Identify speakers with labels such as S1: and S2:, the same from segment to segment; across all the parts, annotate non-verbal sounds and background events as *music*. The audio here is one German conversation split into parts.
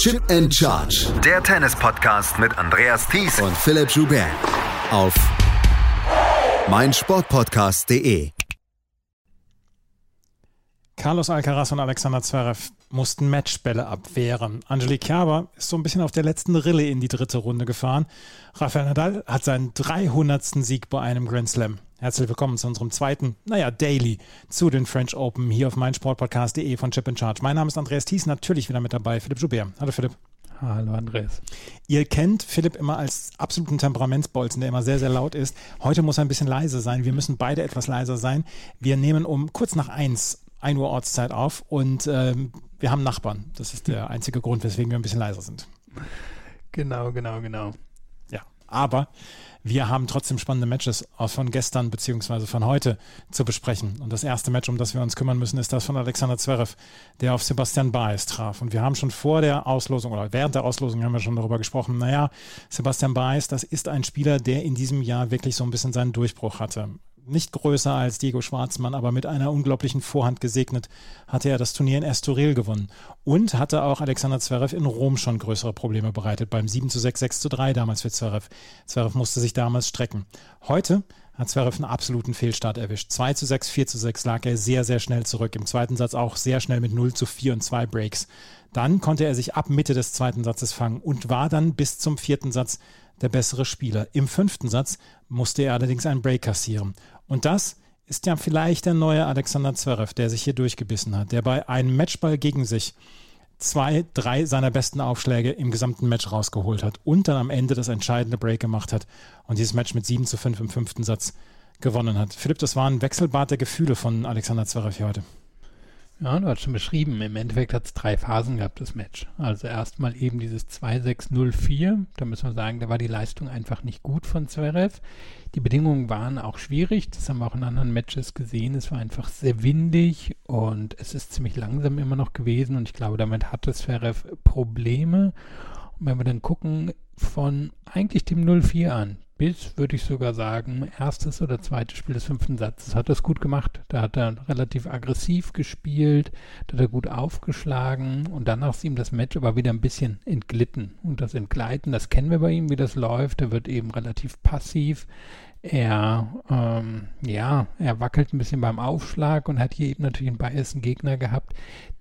S1: Chip and Charge.
S2: Der Tennis-Podcast mit Andreas Thies
S1: und Philipp Joubert. Auf meinsportpodcast.de.
S3: Carlos Alcaraz und Alexander Zverev mussten Matchbälle abwehren. Angelique Kerber ist so ein bisschen auf der letzten Rille in die dritte Runde gefahren. Rafael Nadal hat seinen 300. Sieg bei einem Grand Slam. Herzlich willkommen zu unserem zweiten, naja, Daily zu den French Open hier auf meinsportpodcast.de von Chip in Charge. Mein Name ist Andreas Thies, natürlich wieder mit dabei, Philipp Joubert. Hallo Philipp.
S4: Hallo Andreas.
S3: Ihr kennt Philipp immer als absoluten Temperamentsbolzen, der immer sehr, sehr laut ist. Heute muss er ein bisschen leise sein. Wir müssen beide etwas leiser sein. Wir nehmen um kurz nach eins, 1 Uhr Ortszeit auf und ähm, wir haben Nachbarn. Das ist der *laughs* einzige Grund, weswegen wir ein bisschen leiser sind.
S4: Genau, genau, genau.
S3: Ja, aber wir haben trotzdem spannende Matches von gestern bzw. von heute zu besprechen. Und das erste Match, um das wir uns kümmern müssen, ist das von Alexander Zverev, der auf Sebastian Baez traf. Und wir haben schon vor der Auslosung oder während der Auslosung haben wir schon darüber gesprochen, naja, Sebastian Baez, das ist ein Spieler, der in diesem Jahr wirklich so ein bisschen seinen Durchbruch hatte nicht größer als Diego Schwarzmann, aber mit einer unglaublichen Vorhand gesegnet, hatte er das Turnier in Estoril gewonnen. Und hatte auch Alexander Zverev in Rom schon größere Probleme bereitet, beim 7 zu 6, 6 zu 3 damals für Zverev. Zverev musste sich damals strecken. Heute hat Zverev einen absoluten Fehlstart erwischt. 2 zu 6, 4 zu 6 lag er sehr, sehr schnell zurück. Im zweiten Satz auch sehr schnell mit 0 zu 4 und 2 Breaks. Dann konnte er sich ab Mitte des zweiten Satzes fangen und war dann bis zum vierten Satz der bessere Spieler. Im fünften Satz musste er allerdings einen Break kassieren. Und das ist ja vielleicht der neue Alexander Zverev, der sich hier durchgebissen hat, der bei einem Matchball gegen sich zwei, drei seiner besten Aufschläge im gesamten Match rausgeholt hat und dann am Ende das entscheidende Break gemacht hat und dieses Match mit 7 zu 5 im fünften Satz gewonnen hat. Philipp, das war ein Wechselbad der Gefühle von Alexander Zverev hier heute.
S4: Ja, du hast schon beschrieben, im Endeffekt hat es drei Phasen gehabt, das Match. Also erstmal eben dieses 2-6-0-4, da müssen wir sagen, da war die Leistung einfach nicht gut von Zverev. Die Bedingungen waren auch schwierig, das haben wir auch in anderen Matches gesehen. Es war einfach sehr windig und es ist ziemlich langsam immer noch gewesen und ich glaube, damit hatte Zverev Probleme. Und wenn wir dann gucken, von eigentlich dem 0-4 an bis, würde ich sogar sagen, erstes oder zweites Spiel des fünften Satzes hat es gut gemacht. Da hat er relativ aggressiv gespielt, da hat er gut aufgeschlagen und danach ist ihm das Match aber wieder ein bisschen entglitten. Und das Entgleiten, das kennen wir bei ihm, wie das läuft. Er wird eben relativ passiv. Er, ähm, ja, er wackelt ein bisschen beim Aufschlag und hat hier eben natürlich einen bayerischen Gegner gehabt,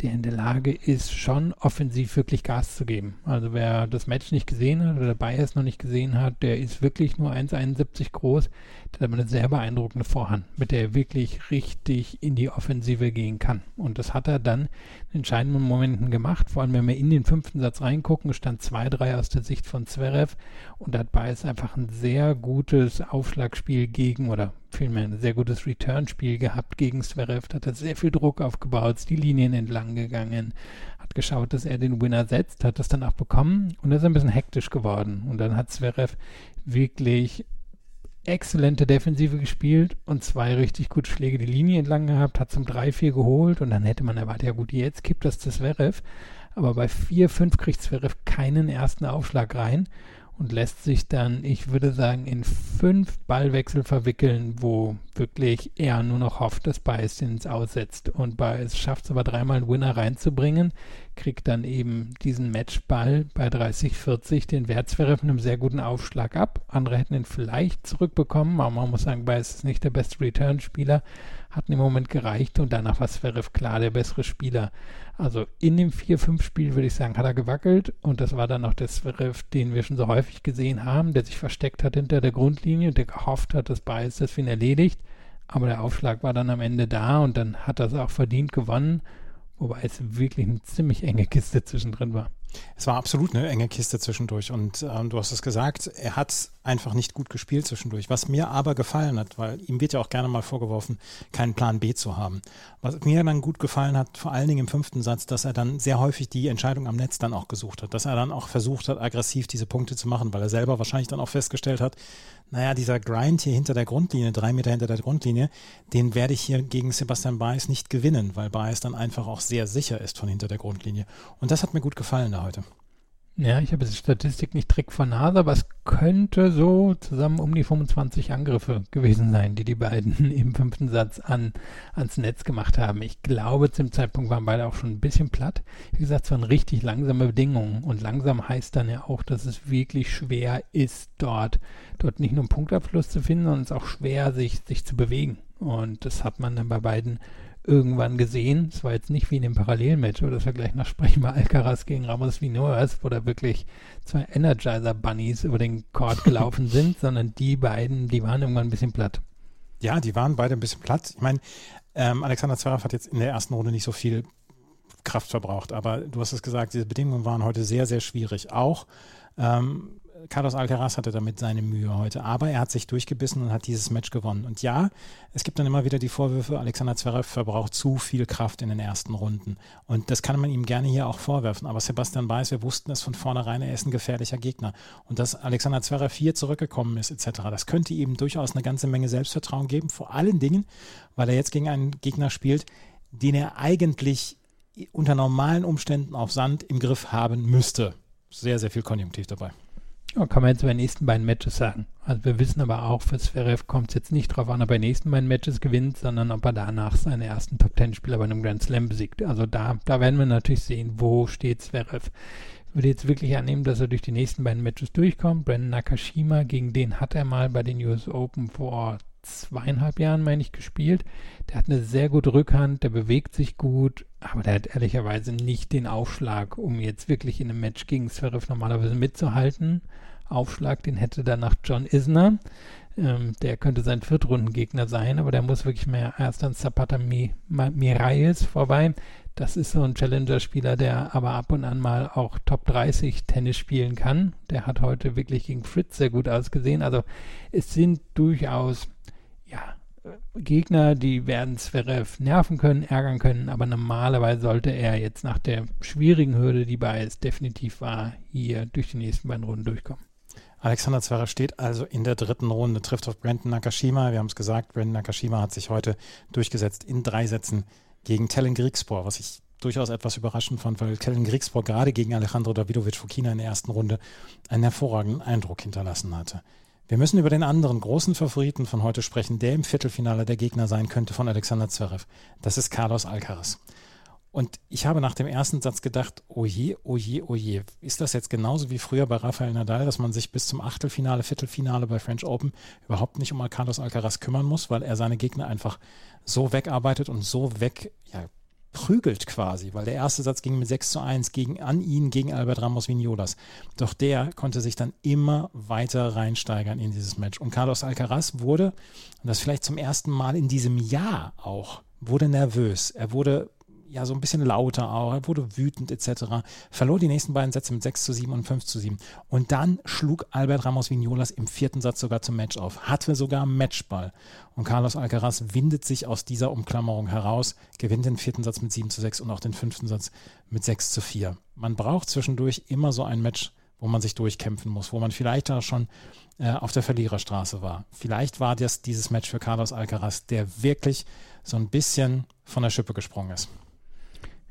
S4: der in der Lage ist, schon offensiv wirklich Gas zu geben. Also wer das Match nicht gesehen hat oder Bayers noch nicht gesehen hat, der ist wirklich nur 1,71 groß, der hat aber eine sehr beeindruckende Vorhand, mit der er wirklich richtig in die Offensive gehen kann. Und das hat er dann in entscheidenden Momenten gemacht, vor allem wenn wir in den fünften Satz reingucken, stand 2-3 aus der Sicht von Zverev und da hat Bayers einfach ein sehr gutes Aufschlag Aufschlagspiel gegen oder vielmehr ein sehr gutes Return-Spiel gehabt gegen Zverev. Hat er sehr viel Druck aufgebaut, ist die Linien entlang gegangen, hat geschaut, dass er den Winner setzt, hat das dann auch bekommen und ist ein bisschen hektisch geworden. Und dann hat Zverev wirklich exzellente Defensive gespielt und zwei richtig gute Schläge die Linie entlang gehabt, hat zum 3-4 geholt und dann hätte man erwartet, ja gut, jetzt kippt das zu Zverev. Aber bei 4-5 kriegt Zverev keinen ersten Aufschlag rein und lässt sich dann, ich würde sagen, in fünf Ballwechsel verwickeln, wo wirklich er nur noch hofft, dass Baez ins Aussetzt. Und Baez schafft es aber dreimal einen Winner reinzubringen, kriegt dann eben diesen Matchball bei 30-40 den Wertsverre von einem sehr guten Aufschlag ab. Andere hätten ihn vielleicht zurückbekommen, aber man muss sagen, Baez ist nicht der beste Return-Spieler, hat im Moment gereicht und danach war Zverev klar der bessere Spieler. Also in dem 4-5-Spiel würde ich sagen, hat er gewackelt und das war dann auch der Zverev, den wir schon so häufig gesehen haben, der sich versteckt hat hinter der Grundlinie und der gehofft hat, dass Baez das für ihn erledigt. Aber der Aufschlag war dann am Ende da und dann hat er es auch verdient gewonnen, wobei es wirklich eine ziemlich enge Kiste zwischendrin war.
S3: Es war absolut eine enge Kiste zwischendurch und ähm, du hast es gesagt, er hat einfach nicht gut gespielt zwischendurch. Was mir aber gefallen hat, weil ihm wird ja auch gerne mal vorgeworfen, keinen Plan B zu haben. Was mir dann gut gefallen hat, vor allen Dingen im fünften Satz, dass er dann sehr häufig die Entscheidung am Netz dann auch gesucht hat, dass er dann auch versucht hat, aggressiv diese Punkte zu machen, weil er selber wahrscheinlich dann auch festgestellt hat, naja, dieser Grind hier hinter der Grundlinie, drei Meter hinter der Grundlinie, den werde ich hier gegen Sebastian Baez nicht gewinnen, weil Baez dann einfach auch sehr sicher ist von hinter der Grundlinie. Und das hat mir gut gefallen da heute.
S4: Ja, ich habe die Statistik nicht direkt vor Nase, aber es könnte so zusammen um die 25 Angriffe gewesen sein, die die beiden *laughs* im fünften Satz an, ans Netz gemacht haben. Ich glaube, zum Zeitpunkt waren beide auch schon ein bisschen platt. Wie gesagt, es waren richtig langsame Bedingungen und langsam heißt dann ja auch, dass es wirklich schwer ist, dort, dort nicht nur einen Punktabschluss zu finden, sondern es ist auch schwer, sich, sich zu bewegen. Und das hat man dann bei beiden irgendwann gesehen. Es war jetzt nicht wie in dem Parallelmatch, oder das wir gleich noch sprechen bei Alcaraz gegen Ramos Vinoas, wo da wirklich zwei Energizer-Bunnies über den Court gelaufen *laughs* sind, sondern die beiden, die waren irgendwann ein bisschen platt.
S3: Ja, die waren beide ein bisschen platt. Ich meine, ähm, Alexander Zverev hat jetzt in der ersten Runde nicht so viel Kraft verbraucht, aber du hast es gesagt, diese Bedingungen waren heute sehr, sehr schwierig. Auch ähm, Carlos Alcaraz hatte damit seine Mühe heute, aber er hat sich durchgebissen und hat dieses Match gewonnen. Und ja, es gibt dann immer wieder die Vorwürfe, Alexander Zverev verbraucht zu viel Kraft in den ersten Runden. Und das kann man ihm gerne hier auch vorwerfen. Aber Sebastian Weiß, wir wussten es von vornherein, er ist ein gefährlicher Gegner. Und dass Alexander Zverev hier zurückgekommen ist, etc., das könnte ihm durchaus eine ganze Menge Selbstvertrauen geben. Vor allen Dingen, weil er jetzt gegen einen Gegner spielt, den er eigentlich unter normalen Umständen auf Sand im Griff haben müsste. Sehr, sehr viel Konjunktiv dabei.
S4: Kann man jetzt bei den nächsten beiden Matches sagen. Also wir wissen aber auch, für Zverev kommt es jetzt nicht darauf an, ob er den nächsten beiden Matches gewinnt, sondern ob er danach seine ersten Top-Ten-Spieler bei einem Grand Slam besiegt. Also da, da werden wir natürlich sehen, wo steht Zverev. Ich würde jetzt wirklich annehmen, dass er durch die nächsten beiden Matches durchkommt. Brandon Nakashima, gegen den hat er mal bei den US Open vor zweieinhalb Jahren, meine ich, gespielt. Der hat eine sehr gute Rückhand, der bewegt sich gut, aber der hat ehrlicherweise nicht den Aufschlag, um jetzt wirklich in einem Match gegen Zverev normalerweise mitzuhalten. Aufschlag, den hätte danach John Isner. Ähm, der könnte sein Viertrundengegner sein, aber der muss wirklich mehr erst an Zapata Miralles vorbei. Das ist so ein Challenger-Spieler, der aber ab und an mal auch Top 30 Tennis spielen kann. Der hat heute wirklich gegen Fritz sehr gut ausgesehen. Also es sind durchaus ja, Gegner, die werden Zverev nerven können, ärgern können, aber normalerweise sollte er jetzt nach der schwierigen Hürde, die bei es definitiv war, hier durch die nächsten beiden Runden durchkommen.
S3: Alexander Zverev steht also in der dritten Runde, trifft auf Brandon Nakashima. Wir haben es gesagt, Brandon Nakashima hat sich heute durchgesetzt in drei Sätzen gegen Tellen Griegspor, was ich durchaus etwas überraschend fand, weil Tellen Griegspor gerade gegen Alejandro Davidovic Fokina in der ersten Runde einen hervorragenden Eindruck hinterlassen hatte. Wir müssen über den anderen großen Favoriten von heute sprechen, der im Viertelfinale der Gegner sein könnte von Alexander Zverev. Das ist Carlos Alcaraz. Und ich habe nach dem ersten Satz gedacht, oje, oje, oje, ist das jetzt genauso wie früher bei Rafael Nadal, dass man sich bis zum Achtelfinale, Viertelfinale bei French Open überhaupt nicht um Carlos Alcaraz kümmern muss, weil er seine Gegner einfach so wegarbeitet und so weg, ja, prügelt quasi, weil der erste Satz ging mit 6 zu 1 gegen, an ihn gegen Albert Ramos Vignolas. Doch der konnte sich dann immer weiter reinsteigern in dieses Match. Und Carlos Alcaraz wurde, und das vielleicht zum ersten Mal in diesem Jahr auch, wurde nervös. Er wurde ja so ein bisschen lauter auch, er wurde wütend etc. Verlor die nächsten beiden Sätze mit 6 zu 7 und 5 zu 7. Und dann schlug Albert Ramos Vignolas im vierten Satz sogar zum Match auf, hatte sogar Matchball. Und Carlos Alcaraz windet sich aus dieser Umklammerung heraus, gewinnt den vierten Satz mit 7 zu 6 und auch den fünften Satz mit 6 zu 4. Man braucht zwischendurch immer so ein Match, wo man sich durchkämpfen muss, wo man vielleicht da schon äh, auf der Verliererstraße war. Vielleicht war das dieses Match für Carlos Alcaraz, der wirklich so ein bisschen von der Schippe gesprungen ist.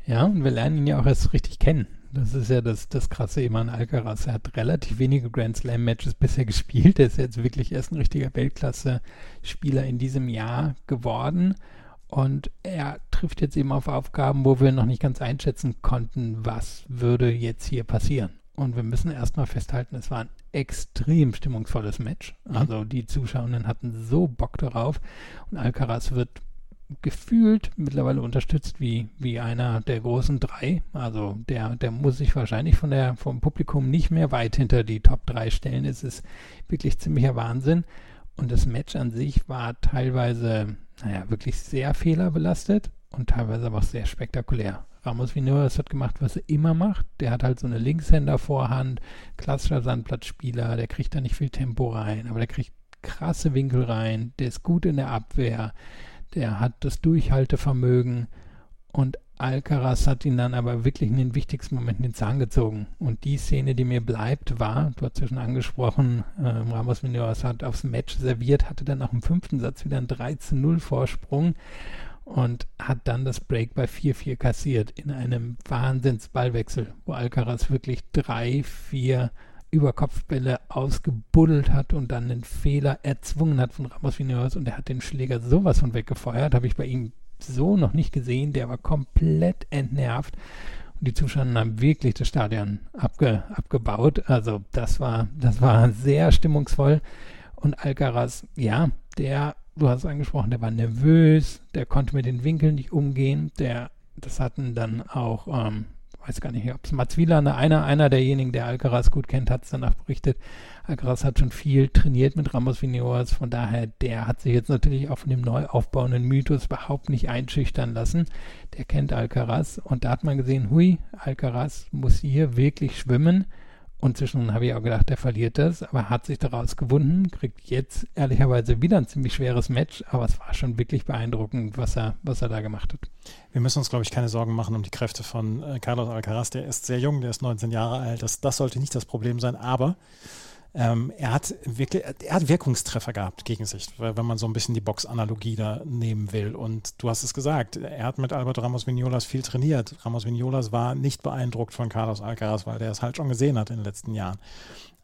S4: Ja, und wir lernen ihn ja auch erst richtig kennen. Das ist ja das, das krasse eben an Alcaraz. Er hat relativ wenige Grand Slam Matches bisher gespielt. Er ist jetzt wirklich erst ein richtiger Weltklasse-Spieler in diesem Jahr geworden. Und er trifft jetzt eben auf Aufgaben, wo wir noch nicht ganz einschätzen konnten, was würde jetzt hier passieren. Und wir müssen erstmal festhalten, es war ein extrem stimmungsvolles Match. Mhm. Also die Zuschauenden hatten so Bock darauf. Und Alcaraz wird gefühlt mittlerweile unterstützt wie, wie einer der großen drei. Also der, der muss sich wahrscheinlich von der, vom Publikum nicht mehr weit hinter die Top 3 stellen. Es ist wirklich ziemlicher Wahnsinn. Und das Match an sich war teilweise, naja, wirklich sehr fehlerbelastet und teilweise aber auch sehr spektakulär. Ramos Vinoas hat gemacht, was er immer macht. Der hat halt so eine Linkshänder-Vorhand, klassischer Sandplatzspieler, der kriegt da nicht viel Tempo rein, aber der kriegt krasse Winkel rein, der ist gut in der Abwehr, der hat das Durchhaltevermögen und Alcaraz hat ihn dann aber wirklich in den wichtigsten Momenten den Zahn gezogen. Und die Szene, die mir bleibt, war, du hast ja schon angesprochen, äh, Ramos Mendoza hat aufs Match serviert, hatte dann nach dem fünften Satz wieder einen 13-0 Vorsprung und hat dann das Break bei 4-4 kassiert in einem Wahnsinnsballwechsel, wo Alcaraz wirklich drei, vier Überkopfbälle ausgebuddelt hat und dann einen Fehler erzwungen hat von Ramos Vinoas und er hat den Schläger sowas von weggefeuert, habe ich bei ihm so noch nicht gesehen, der war komplett entnervt und die Zuschauer haben wirklich das Stadion abge, abgebaut, also das war, das war sehr stimmungsvoll. Und Alcaraz, ja, der du hast es angesprochen, der war nervös, der konnte mit den Winkeln nicht umgehen, der, das hatten dann auch, ähm, weiß gar nicht, ob es Mats Wieland, einer, einer derjenigen, der Alcaraz gut kennt, hat es danach berichtet. Alcaraz hat schon viel trainiert mit Ramos Vinoas, von daher, der hat sich jetzt natürlich auch von dem neu aufbauenden Mythos überhaupt nicht einschüchtern lassen. Der kennt Alcaraz und da hat man gesehen, hui, Alcaraz muss hier wirklich schwimmen und zwischendrin habe ich auch gedacht, der verliert das, aber hat sich daraus gewunden, kriegt jetzt ehrlicherweise wieder ein ziemlich schweres Match, aber es war schon wirklich beeindruckend, was er, was er da gemacht hat.
S3: Wir müssen uns, glaube ich, keine Sorgen machen um die Kräfte von äh, Carlos Alcaraz. Der ist sehr jung, der ist 19 Jahre alt. Das, das sollte nicht das Problem sein, aber ähm, er hat wirklich, er hat Wirkungstreffer gehabt gegen sich, wenn man so ein bisschen die Box-Analogie da nehmen will. Und du hast es gesagt, er hat mit Albert Ramos Vignolas viel trainiert. Ramos Vignolas war nicht beeindruckt von Carlos Alcaraz, weil der es halt schon gesehen hat in den letzten Jahren.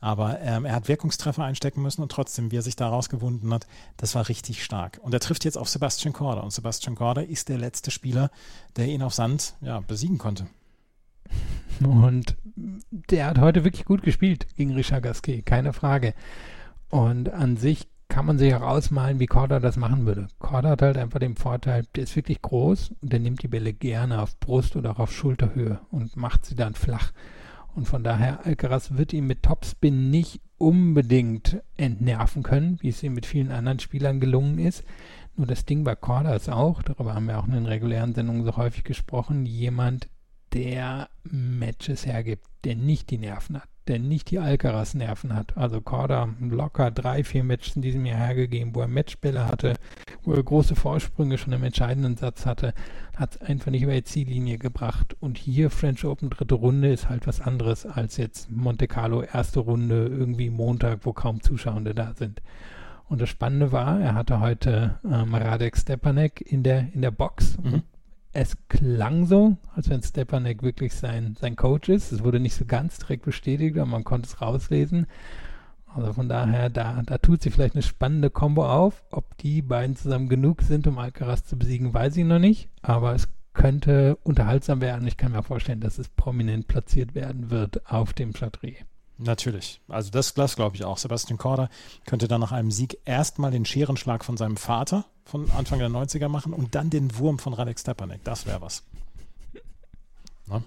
S3: Aber ähm, er hat Wirkungstreffer einstecken müssen und trotzdem, wie er sich daraus gewunden hat, das war richtig stark. Und er trifft jetzt auf Sebastian Korda. Und Sebastian Korda ist der letzte Spieler, der ihn auf Sand ja, besiegen konnte.
S4: Und der hat heute wirklich gut gespielt gegen Richard Gasquet, keine Frage. Und an sich kann man sich auch ausmalen, wie Korda das machen würde. Korda hat halt einfach den Vorteil, der ist wirklich groß und der nimmt die Bälle gerne auf Brust oder auch auf Schulterhöhe und macht sie dann flach. Und von daher, Alcaraz wird ihn mit Topspin nicht unbedingt entnerven können, wie es ihm mit vielen anderen Spielern gelungen ist. Nur das Ding bei Korda ist auch, darüber haben wir auch in den regulären Sendungen so häufig gesprochen, jemand, der Matches hergibt, der nicht die Nerven hat, der nicht die Alcaraz-Nerven hat. Also Korda locker drei, vier Matches in diesem Jahr hergegeben, wo er Matchbälle hatte, wo er große Vorsprünge schon im entscheidenden Satz hatte, hat es einfach nicht über die Ziellinie gebracht. Und hier French Open dritte Runde ist halt was anderes als jetzt Monte Carlo erste Runde irgendwie Montag, wo kaum Zuschauende da sind. Und das Spannende war, er hatte heute ähm, Radek Stepanek in der, in der Box. Mhm es klang so, als wenn Stepanek wirklich sein, sein Coach ist. Es wurde nicht so ganz direkt bestätigt, aber man konnte es rauslesen. Also von daher, da, da tut sich vielleicht eine spannende Kombo auf. Ob die beiden zusammen genug sind, um Alcaraz zu besiegen, weiß ich noch nicht. Aber es könnte unterhaltsam werden. Ich kann mir vorstellen, dass es prominent platziert werden wird auf dem Chatrier.
S3: Natürlich. Also das, das glaube ich auch. Sebastian Korda könnte dann nach einem Sieg erstmal den Scherenschlag von seinem Vater von Anfang der 90er machen und dann den Wurm von Radek Stepanek. Das wäre was. Ne?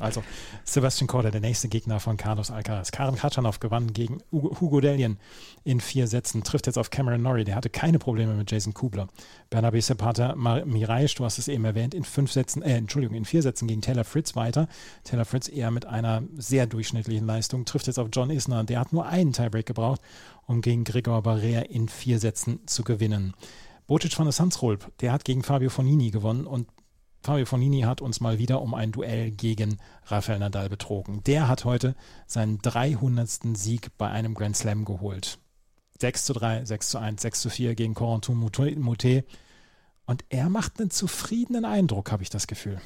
S3: Also Sebastian Korda, der nächste Gegner von Carlos Alcaraz. Karen Khachanov gewann gegen Hugo Delien in vier Sätzen, trifft jetzt auf Cameron Norrie, der hatte keine Probleme mit Jason Kubler. Bernabe Sepata Miraisch, du hast es eben erwähnt, in fünf Sätzen, äh, Entschuldigung, in vier Sätzen gegen Taylor Fritz weiter. Taylor Fritz eher mit einer sehr durchschnittlichen Leistung, trifft jetzt auf John Isner, der hat nur einen Tiebreak gebraucht, um gegen Gregor Barrea in vier Sätzen zu gewinnen. Bocic von der Sandsrolp, der hat gegen Fabio Fonini gewonnen und Fabio Fonini hat uns mal wieder um ein Duell gegen Rafael Nadal betrogen. Der hat heute seinen 300. Sieg bei einem Grand Slam geholt. 6 zu 3, 6 zu 1, 6 zu 4 gegen Corentin Moutet. Und er macht einen zufriedenen Eindruck, habe ich das Gefühl.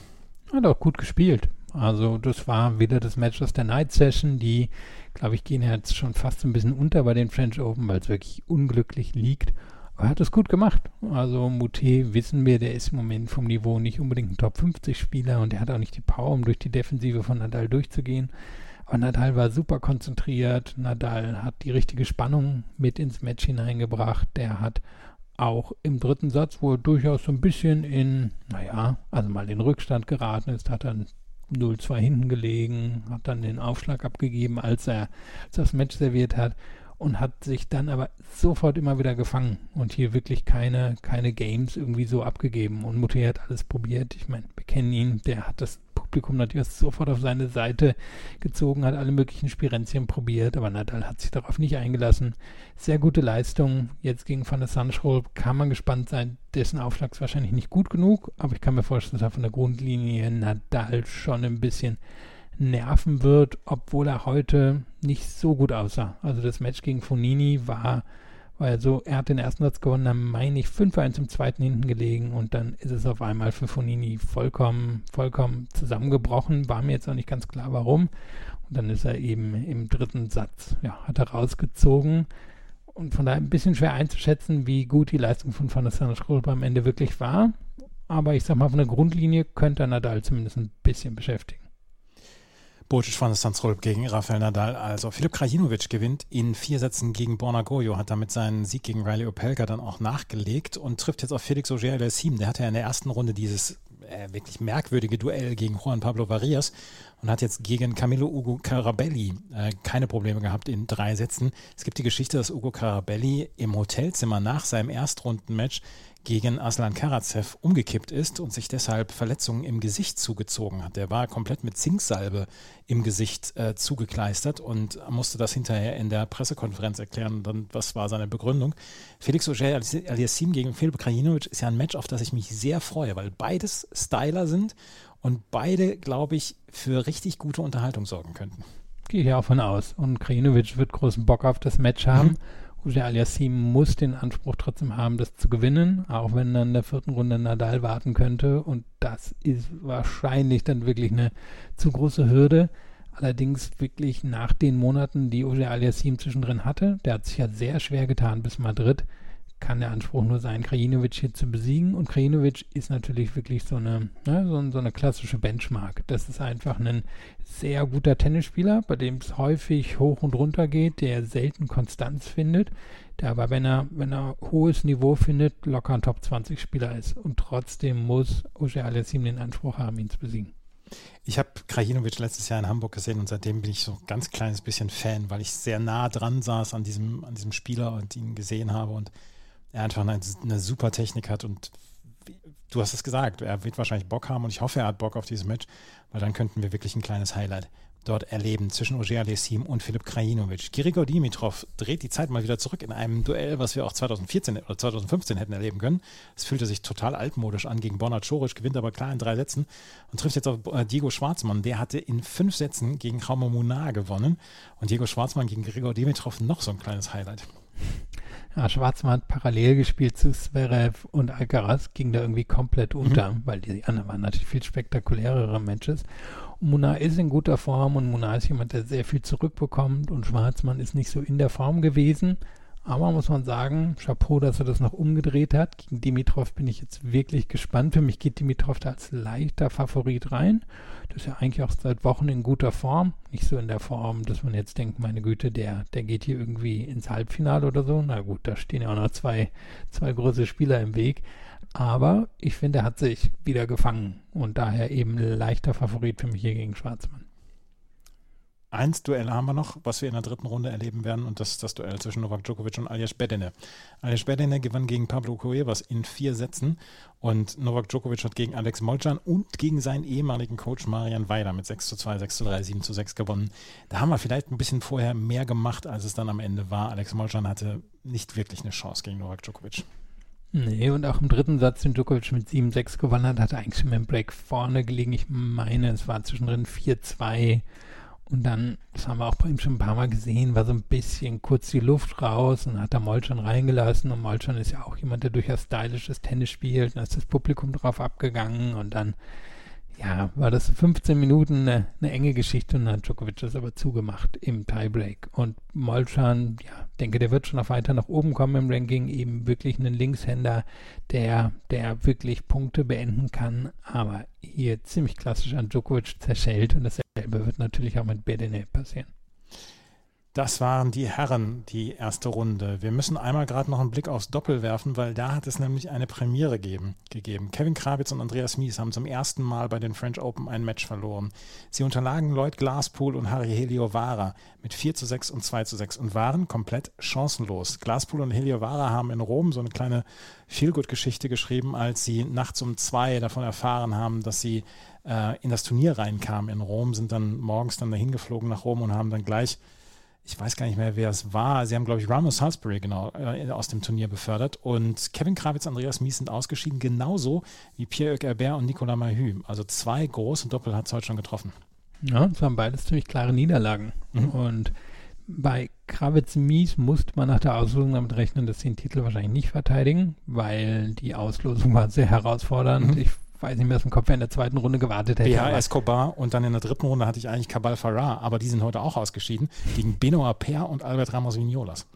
S4: Hat auch gut gespielt. Also das war wieder das Match aus der Night Session. Die, glaube ich, gehen jetzt schon fast ein bisschen unter bei den French Open, weil es wirklich unglücklich liegt. Er hat es gut gemacht. Also Mute wissen wir, der ist im Moment vom Niveau nicht unbedingt ein Top 50 Spieler und er hat auch nicht die Power, um durch die Defensive von Nadal durchzugehen. Aber Nadal war super konzentriert. Nadal hat die richtige Spannung mit ins Match hineingebracht. Der hat auch im dritten Satz, wo er durchaus so ein bisschen in, naja, also mal in Rückstand geraten ist, hat er 0-2 hinten gelegen, hat dann den Aufschlag abgegeben, als er das Match serviert hat und hat sich dann aber sofort immer wieder gefangen und hier wirklich keine, keine Games irgendwie so abgegeben. Und Mutti hat alles probiert. Ich meine, wir kennen ihn, der hat das Publikum natürlich sofort auf seine Seite gezogen, hat alle möglichen Spirenzien probiert, aber Nadal hat sich darauf nicht eingelassen. Sehr gute Leistung. Jetzt gegen Van der Sandschroll kann man gespannt sein. Dessen Aufschlag ist wahrscheinlich nicht gut genug, aber ich kann mir vorstellen, dass er von der Grundlinie Nadal schon ein bisschen nerven wird, obwohl er heute nicht so gut aussah. Also das Match gegen Fonini war, Weil so, er hat den ersten Satz gewonnen, dann meine ich 5-1 im zweiten hinten gelegen und dann ist es auf einmal für Fonini vollkommen, vollkommen zusammengebrochen. War mir jetzt auch nicht ganz klar, warum. Und dann ist er eben im dritten Satz, ja, hat er rausgezogen. Und von daher ein bisschen schwer einzuschätzen, wie gut die Leistung von Van der am Ende wirklich war. Aber ich sag mal, von der Grundlinie könnte Nadal zumindest ein bisschen beschäftigen.
S3: Botic van Stansrolp gegen Rafael Nadal. Also Filip Krajinovic gewinnt in vier Sätzen gegen Borna Gojo, hat damit seinen Sieg gegen Riley Opelka dann auch nachgelegt und trifft jetzt auf Felix Auger-Aliassime. Der hatte ja in der ersten Runde dieses äh, wirklich merkwürdige Duell gegen Juan Pablo Varias und hat jetzt gegen Camilo Ugo Carabelli äh, keine Probleme gehabt in drei Sätzen. Es gibt die Geschichte, dass Ugo Carabelli im Hotelzimmer nach seinem Erstrundenmatch gegen Aslan Karatsev umgekippt ist und sich deshalb Verletzungen im Gesicht zugezogen hat. Der war komplett mit Zinksalbe im Gesicht äh, zugekleistert und musste das hinterher in der Pressekonferenz erklären. Dann, was war seine Begründung? Felix Auger Aliassim gegen Filip Krajinovic ist ja ein Match, auf das ich mich sehr freue, weil beides Styler sind und beide, glaube ich, für richtig gute Unterhaltung sorgen könnten.
S4: Gehe ich auch von aus. Und Krajinovic wird großen Bock auf das Match haben. Mhm. Uja Aliassim muss den Anspruch trotzdem haben, das zu gewinnen, auch wenn dann in der vierten Runde Nadal warten könnte. Und das ist wahrscheinlich dann wirklich eine zu große Hürde. Allerdings wirklich nach den Monaten, die Uja Aliassim zwischendrin hatte, der hat sich ja sehr schwer getan bis Madrid, kann der Anspruch nur sein, Krajinovic hier zu besiegen. Und Krajinovic ist natürlich wirklich so eine, ne, so, so, eine klassische Benchmark. Das ist einfach ein sehr guter Tennisspieler, bei dem es häufig hoch und runter geht, der selten Konstanz findet, der aber, wenn er, wenn er hohes Niveau findet, locker ein Top 20 Spieler ist. Und trotzdem muss Oje Alessim den Anspruch haben, ihn zu besiegen.
S3: Ich habe Krajinovic letztes Jahr in Hamburg gesehen und seitdem bin ich so ein ganz kleines bisschen Fan, weil ich sehr nah dran saß an diesem, an diesem Spieler und ihn gesehen habe und er einfach eine, eine super Technik hat und du hast es gesagt, er wird wahrscheinlich Bock haben und ich hoffe, er hat Bock auf dieses Match, weil dann könnten wir wirklich ein kleines Highlight dort erleben zwischen Ogier Alessim und Filip Krajinovic. Grigor Dimitrov dreht die Zeit mal wieder zurück in einem Duell, was wir auch 2014 oder 2015 hätten erleben können. Es fühlte sich total altmodisch an gegen Borna Coric, gewinnt aber klar in drei Sätzen und trifft jetzt auf äh, Diego Schwarzmann. Der hatte in fünf Sätzen gegen Jaume Munar gewonnen und Diego Schwarzmann gegen Grigor Dimitrov noch so ein kleines Highlight.
S4: Ja, Schwarzmann hat parallel gespielt zu Zverev und Alcaraz, ging da irgendwie komplett mhm. unter, mhm. weil die anderen waren natürlich viel spektakulärere Matches. Munar ist in guter Form und Munar ist jemand, der sehr viel zurückbekommt und Schwarzmann ist nicht so in der Form gewesen. Aber muss man sagen, Chapeau, dass er das noch umgedreht hat. Gegen Dimitrov bin ich jetzt wirklich gespannt. Für mich geht Dimitrov da als leichter Favorit rein. Das ist ja eigentlich auch seit Wochen in guter Form. Nicht so in der Form, dass man jetzt denkt, meine Güte, der, der geht hier irgendwie ins Halbfinale oder so. Na gut, da stehen ja auch noch zwei, zwei große Spieler im Weg. Aber ich finde, er hat sich wieder gefangen und daher eben leichter Favorit für mich hier gegen Schwarzmann.
S3: Eins Duell haben wir noch, was wir in der dritten Runde erleben werden, und das ist das Duell zwischen Novak Djokovic und Aljaš Bedene. Aljaš Bedene gewann gegen Pablo Cuevas in vier Sätzen und Novak Djokovic hat gegen Alex Molcan und gegen seinen ehemaligen Coach Marian Weiler mit 6 zu 2, 6 zu 3, 7 zu 6 gewonnen. Da haben wir vielleicht ein bisschen vorher mehr gemacht, als es dann am Ende war. Alex Molcan hatte nicht wirklich eine Chance gegen Novak Djokovic.
S4: Nee, und auch im dritten Satz, den Djokovic mit 7-6 gewonnen hat, hat er eigentlich schon mit dem Break vorne gelegen. Ich meine, es war zwischendrin 4-2 und dann, das haben wir auch bei ihm schon ein paar Mal gesehen, war so ein bisschen kurz die Luft raus und hat da Molchan reingelassen. Und Molchan ist ja auch jemand, der durchaus stylisches Tennis spielt. Und da ist das Publikum drauf abgegangen und dann ja, war das 15 Minuten eine, eine, enge Geschichte und dann hat Djokovic das aber zugemacht im Tiebreak. Und Molchan, ja, denke, der wird schon noch weiter nach oben kommen im Ranking, eben wirklich ein Linkshänder, der, der wirklich Punkte beenden kann, aber hier ziemlich klassisch an Djokovic zerschellt und dasselbe wird natürlich auch mit Bedene passieren.
S3: Das waren die Herren, die erste Runde. Wir müssen einmal gerade noch einen Blick aufs Doppel werfen, weil da hat es nämlich eine Premiere geben, gegeben. Kevin Krawitz und Andreas Mies haben zum ersten Mal bei den French Open ein Match verloren. Sie unterlagen Lloyd Glaspool und Harry Heliovara mit 4 zu 6 und 2 zu 6 und waren komplett chancenlos. Glaspool und Heliovara haben in Rom so eine kleine Feelgood-Geschichte geschrieben, als sie nachts um zwei davon erfahren haben, dass sie äh, in das Turnier reinkamen in Rom, sind dann morgens dann dahin geflogen nach Rom und haben dann gleich ich weiß gar nicht mehr, wer es war. Sie haben, glaube ich, Ramos Salisbury genau äh, aus dem Turnier befördert. Und Kevin Krawitz, Andreas Mies sind ausgeschieden, genauso wie Pierre-Hugues Herbert und Nicolas Mahü. Also zwei große Doppel hat es heute schon getroffen.
S4: Ja, es waren beides ziemlich klare Niederlagen. Mhm. Und bei Kravitz-Mies musste man nach der Auslosung damit rechnen, dass sie den Titel wahrscheinlich nicht verteidigen, weil die Auslosung war sehr herausfordernd.
S3: Mhm.
S4: Ich weiß nicht mehr aus dem Kopf, wer in der zweiten Runde gewartet hätte.
S3: BH Escobar und dann in der dritten Runde hatte ich eigentlich Cabal Farah, aber die sind heute auch ausgeschieden gegen Benoit Per und Albert Ramos Vignolas.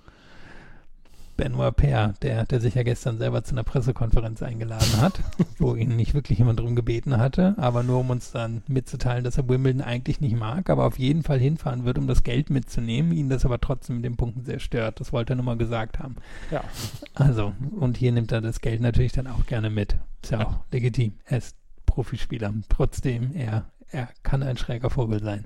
S4: Benoit Per, der, der sich ja gestern selber zu einer Pressekonferenz eingeladen hat, *laughs* wo ihn nicht wirklich jemand drum gebeten hatte, aber nur um uns dann mitzuteilen, dass er Wimbledon eigentlich nicht mag, aber auf jeden Fall hinfahren wird, um das Geld mitzunehmen, ihn das aber trotzdem mit den Punkten sehr stört. Das wollte er nur mal gesagt haben.
S3: Ja.
S4: Also, und hier nimmt er das Geld natürlich dann auch gerne mit. Ist ja,
S3: Ja.
S4: auch legitim. Er ist Profispieler. Trotzdem, er, er kann ein schräger Vogel sein.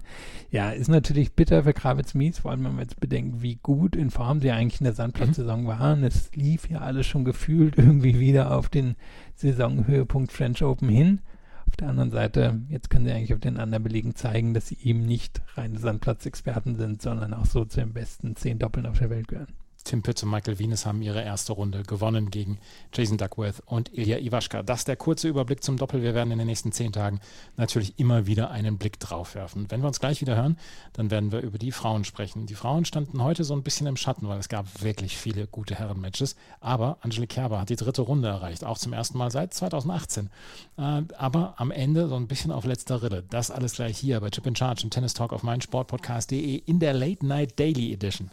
S4: Ja, ist natürlich bitter für Kravitz Mies, vor allem wenn man jetzt bedenkt, wie gut in Form sie eigentlich in der Sandplatzsaison waren. Es lief ja alles schon gefühlt irgendwie wieder auf den Saisonhöhepunkt French Open hin. Auf der anderen Seite, jetzt können sie eigentlich auf den anderen Belegen zeigen, dass sie eben nicht reine Sandplatzexperten sind, sondern auch so zu den besten zehn Doppeln auf der Welt gehören.
S3: Tim Pütz und Michael Wienes haben ihre erste Runde gewonnen gegen Jason Duckworth und Ilya Iwaschka. Das ist der kurze Überblick zum Doppel. Wir werden in den nächsten zehn Tagen natürlich immer wieder einen Blick drauf werfen. Wenn wir uns gleich wieder hören, dann werden wir über die Frauen sprechen. Die Frauen standen heute so ein bisschen im Schatten, weil es gab wirklich viele gute Herrenmatches. Aber Angelique Kerber hat die dritte Runde erreicht, auch zum ersten Mal seit 2018. Äh, aber am Ende so ein bisschen auf letzter Rille. Das alles gleich hier bei Chip in Charge im Tennis Talk auf meinsportpodcast.de in der Late Night Daily Edition.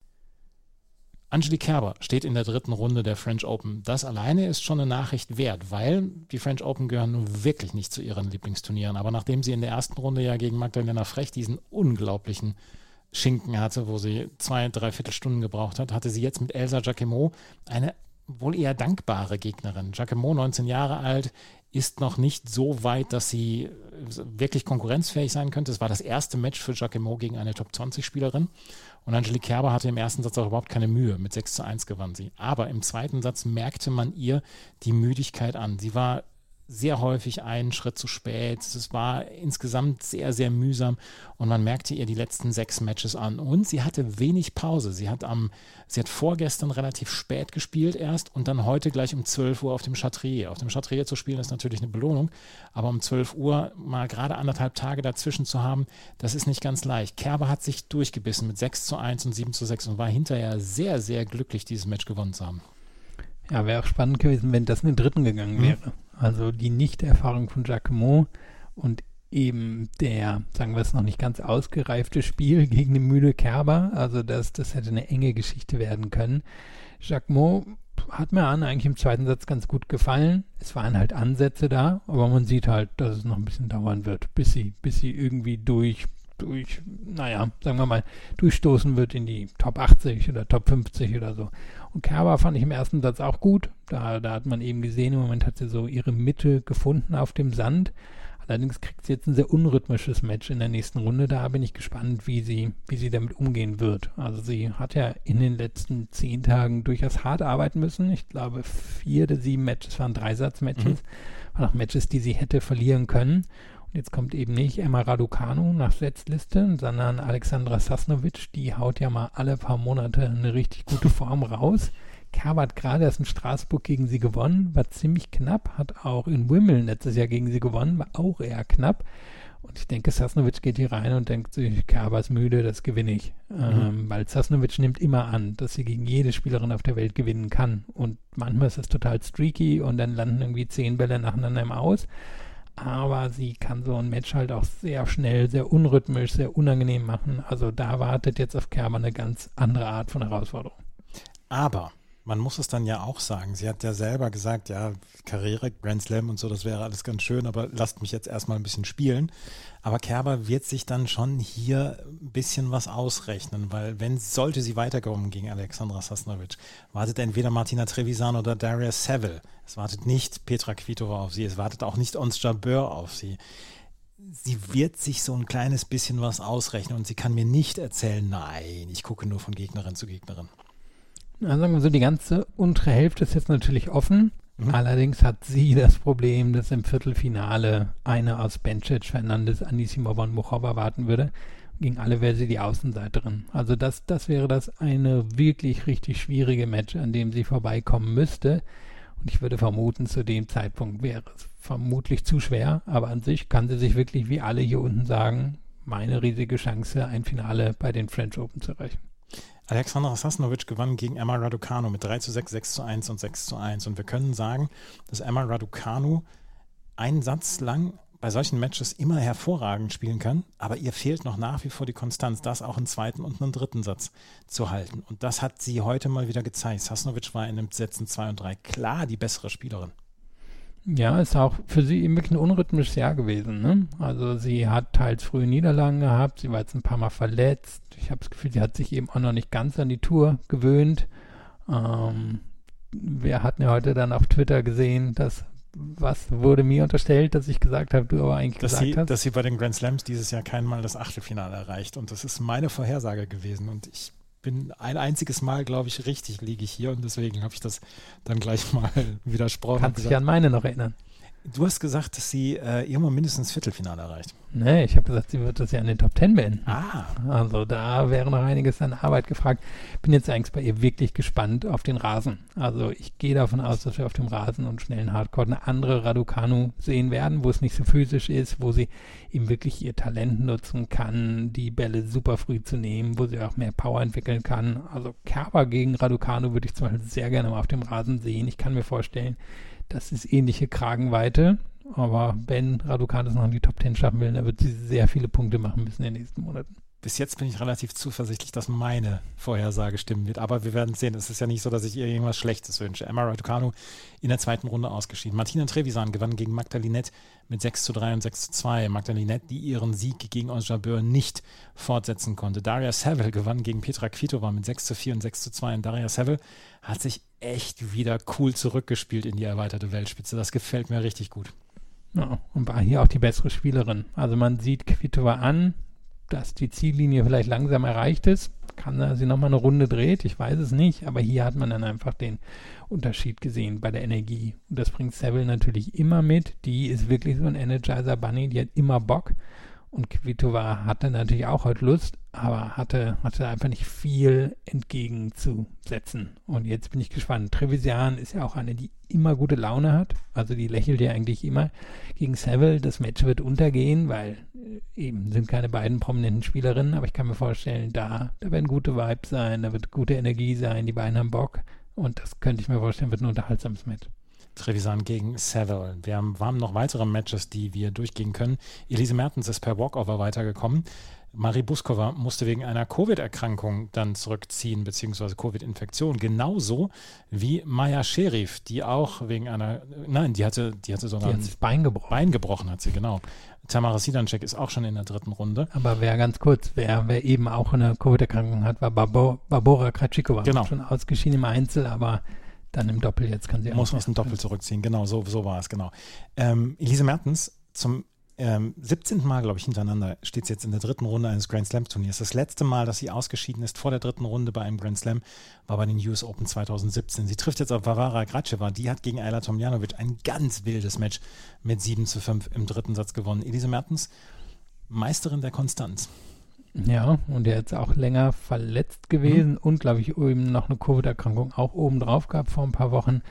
S3: Angelique Kerber steht in der dritten Runde der French Open. Das alleine ist schon eine Nachricht wert, weil die French Open gehören nun wirklich nicht zu ihren Lieblingsturnieren. Aber nachdem sie in der ersten Runde ja gegen Magdalena Frech diesen unglaublichen Schinken hatte, wo sie zwei, dreiviertel Stunden gebraucht hat, hatte sie jetzt mit Elsa Jacquemot eine wohl eher dankbare Gegnerin. Jacquemot, 19 Jahre alt, ist noch nicht so weit, dass sie wirklich konkurrenzfähig sein könnte. Es war das erste Match für Jacquemot gegen eine Top-20-Spielerin. Und Angelique Kerber hatte im ersten Satz auch überhaupt keine Mühe. Mit 6 zu 1 gewann sie. Aber im zweiten Satz merkte man ihr die Müdigkeit an. Sie war sehr häufig einen Schritt zu spät. Es war insgesamt sehr, sehr mühsam und man merkte ihr die letzten sechs Matches an. Und sie hatte wenig Pause. Sie hat am, sie hat vorgestern relativ spät gespielt erst und dann heute gleich um 12 Uhr auf dem Chatrier. Auf dem Chatrier zu spielen ist natürlich eine Belohnung, aber um 12 Uhr mal gerade anderthalb Tage dazwischen zu haben, das ist nicht ganz leicht. Kerber hat sich durchgebissen mit 6 zu 1 und 7 zu 6 und war hinterher sehr, sehr glücklich, dieses Match gewonnen zu haben.
S4: Ja, wäre auch spannend gewesen, wenn das in den dritten gegangen wäre. Also die Nichterfahrung von Giacomo und eben der, sagen wir es noch nicht ganz ausgereifte Spiel *laughs* gegen den müde Kerber. Also das, das hätte eine enge Geschichte werden können. Giacomo hat mir an eigentlich im zweiten Satz ganz gut gefallen. Es waren halt Ansätze da, aber man sieht halt, dass es noch ein bisschen dauern wird, bis sie, bis sie irgendwie durch, durch, naja, sagen wir mal, durchstoßen wird in die Top 80 oder Top 50 oder so. Und Kerber fand ich im ersten Satz auch gut. Da, da hat man eben gesehen, im Moment hat sie so ihre Mitte gefunden auf dem Sand. Allerdings kriegt sie jetzt ein sehr unrhythmisches Match in der nächsten Runde. Da bin ich gespannt, wie sie, wie sie damit umgehen wird. Also sie hat ja in den letzten zehn Tagen durchaus hart arbeiten müssen. Ich glaube, vier der sieben Matches waren Dreisatzmatches. Waren auch Matches, die sie hätte verlieren können. Jetzt kommt eben nicht Emma Raducanu nach Setzliste, sondern Alexandra Sasnovic. Die haut ja mal alle paar Monate eine richtig gute Form raus. Kerber hat gerade erst in Straßburg gegen sie gewonnen, war ziemlich knapp, hat auch in Wimbledon letztes Jahr gegen sie gewonnen, war auch eher knapp. Und ich denke, Sasnovic geht hier rein und denkt sich, Kerber ist müde, das gewinne ich. Ähm, weil Sasnovic nimmt immer an, dass sie gegen jede Spielerin auf der Welt gewinnen kann. Und manchmal ist das total streaky und dann landen irgendwie zehn Bälle nacheinander im Aus. Aber sie kann so ein Match halt auch sehr schnell, sehr unrhythmisch, sehr unangenehm machen. Also da wartet jetzt auf Kerber eine ganz andere Art von Herausforderung.
S3: Aber Man muss es dann ja auch sagen. Sie hat ja selber gesagt, ja, Karriere, Grand Slam und so, das wäre alles ganz schön, aber lasst mich jetzt erstmal ein bisschen spielen. Aber Kerber wird sich dann schon hier ein bisschen was ausrechnen, weil wenn sollte sie weiterkommen gegen Alexandra Sasnovic, wartet entweder Martina Trevisan oder Daria Seville. Es wartet nicht Petra Kvitova auf sie, es wartet auch nicht Ons Jabeur auf sie. Sie wird sich so ein kleines bisschen was ausrechnen und sie kann mir nicht erzählen, nein, ich gucke nur von Gegnerin zu Gegnerin.
S4: Na, sagen wir so, die ganze untere Hälfte ist jetzt natürlich offen. Mhm. Allerdings hat sie das Problem, dass im Viertelfinale eine aus Bencic, Fernandes, Anisimova und Muchova warten würde. Gegen alle wäre sie die Außenseiterin. Also das, das wäre das eine wirklich richtig schwierige Match, an dem sie vorbeikommen müsste. Und ich würde vermuten, zu dem Zeitpunkt wäre es vermutlich zu schwer. Aber an sich kann sie sich wirklich wie alle hier unten sagen, meine riesige Chance, ein Finale bei den French Open zu erreichen.
S3: Alexandra Sasnovic gewann gegen Emma Raducanu mit 3 zu 6, 6 zu 1 und 6 zu 1. Und wir können sagen, dass Emma Raducanu einen Satz lang bei solchen Matches immer hervorragend spielen kann, aber ihr fehlt noch nach wie vor die Konstanz, das auch im zweiten und einen dritten Satz zu halten. Und das hat sie heute mal wieder gezeigt. Sasnovic war in den Sätzen 2 und 3 klar die bessere Spielerin.
S4: Ja, ist auch für sie wirklich ein unrhythmisches Jahr gewesen. Ne? Also sie hat teils frühe Niederlagen gehabt, sie war jetzt ein paar Mal verletzt. Ich habe das Gefühl, sie hat sich eben auch noch nicht ganz an die Tour gewöhnt. Ähm, wir hatten ja heute dann auf Twitter gesehen, dass was wurde mir unterstellt, dass ich gesagt habe, du aber eigentlich
S3: dass
S4: gesagt
S3: sie,
S4: hast?
S3: Dass sie bei den Grand Slams dieses Jahr kein Mal das Achtelfinale erreicht. Und das ist meine Vorhersage gewesen. Und ich bin ein einziges Mal, glaube ich, richtig liege ich hier und deswegen habe ich das dann gleich *laughs* mal widersprochen.
S4: Kannst dich an meine noch erinnern?
S3: Du hast gesagt, dass sie äh, irgendwann mindestens Viertelfinale erreicht.
S4: Nee, ich habe gesagt, sie wird das ja in den Top Ten beenden.
S3: Ah.
S4: Also da wäre noch einiges an Arbeit gefragt. Bin jetzt eigentlich bei ihr wirklich gespannt auf den Rasen. Also ich gehe davon aus, dass wir auf dem Rasen und schnellen Hardcore eine andere Raducanu sehen werden, wo es nicht so physisch ist, wo sie eben wirklich ihr Talent nutzen kann, die Bälle super früh zu nehmen, wo sie auch mehr Power entwickeln kann. Also Kerber gegen Raducanu würde ich zum Beispiel sehr gerne mal auf dem Rasen sehen. Ich kann mir vorstellen, das ist ähnliche Kragenweite. Aber wenn Raducan es noch in die Top 10 schaffen will, dann wird sie sehr viele Punkte machen müssen in den nächsten Monaten.
S3: Bis jetzt bin ich relativ zuversichtlich, dass meine Vorhersage stimmen wird. Aber wir werden sehen. Es ist ja nicht so, dass ich ihr irgendwas Schlechtes wünsche. Emma Raducanu in der zweiten Runde ausgeschieden. Martina Trevisan gewann gegen Magdalinette mit 6 zu 3 und 6 zu 2. Magdalinette, die ihren Sieg gegen Onjabeur nicht fortsetzen konnte. Daria Seville gewann gegen Petra Kvitova mit 6 zu 4 und 6 zu 2. Und Daria Seville hat sich echt wieder cool zurückgespielt in die erweiterte Weltspitze. Das gefällt mir richtig gut.
S4: Ja, und war hier auch die bessere Spielerin. Also man sieht Kvitova an, dass die Ziellinie vielleicht langsam erreicht ist. Kann sie nochmal eine Runde dreht, ich weiß es nicht, aber hier hat man dann einfach den Unterschied gesehen bei der Energie. Und das bringt Seville natürlich immer mit. Die ist wirklich so ein Energizer Bunny, die hat immer Bock. Und Kvitova hatte natürlich auch heute Lust, aber hatte, hatte einfach nicht viel entgegenzusetzen. Und jetzt bin ich gespannt. Trevisian ist ja auch eine, die immer gute Laune hat. Also die lächelt ja eigentlich immer gegen Seville. Das Match wird untergehen, weil äh, eben sind keine beiden prominenten Spielerinnen. Aber ich kann mir vorstellen, da, da werden gute Vibes sein, da wird gute Energie sein. Die beiden haben Bock. Und das könnte ich mir vorstellen, wird ein unterhaltsames Match.
S3: Trevisan gegen Seville. Wir haben, wir haben noch weitere Matches, die wir durchgehen können. Elise Mertens ist per Walkover weitergekommen. Marie Buskova musste wegen einer Covid-Erkrankung dann zurückziehen, beziehungsweise Covid-Infektion. Genauso wie Maya Sherif, die auch wegen einer, nein, die hatte, die hatte sogar
S4: die hat das Bein gebrochen.
S3: Bein gebrochen hat sie, genau. Tamara Sidancek ist auch schon in der dritten Runde.
S4: Aber wer ganz kurz, wer, wer eben auch eine Covid-Erkrankung hat, war Barbora Kratschikova.
S3: Genau.
S4: Schon ausgeschieden im Einzel, aber dann im Doppel jetzt kann sie
S3: auch. Muss man aus dem Doppel zurückziehen, genau, so, so war es, genau. Ähm, Elise Mertens zum ähm, 17. Mal, glaube ich, hintereinander steht sie jetzt in der dritten Runde eines Grand Slam Turniers. Das letzte Mal, dass sie ausgeschieden ist vor der dritten Runde bei einem Grand Slam, war bei den US Open 2017. Sie trifft jetzt auf Varvara Graceva. Die hat gegen Ayla Tomljanovic ein ganz wildes Match mit 7 zu 5 im dritten Satz gewonnen. Elise Mertens, Meisterin der Konstanz.
S4: Ja, und er ist auch länger verletzt gewesen mhm. und, glaube ich, eben noch eine Covid-Erkrankung auch oben drauf gehabt vor ein paar Wochen.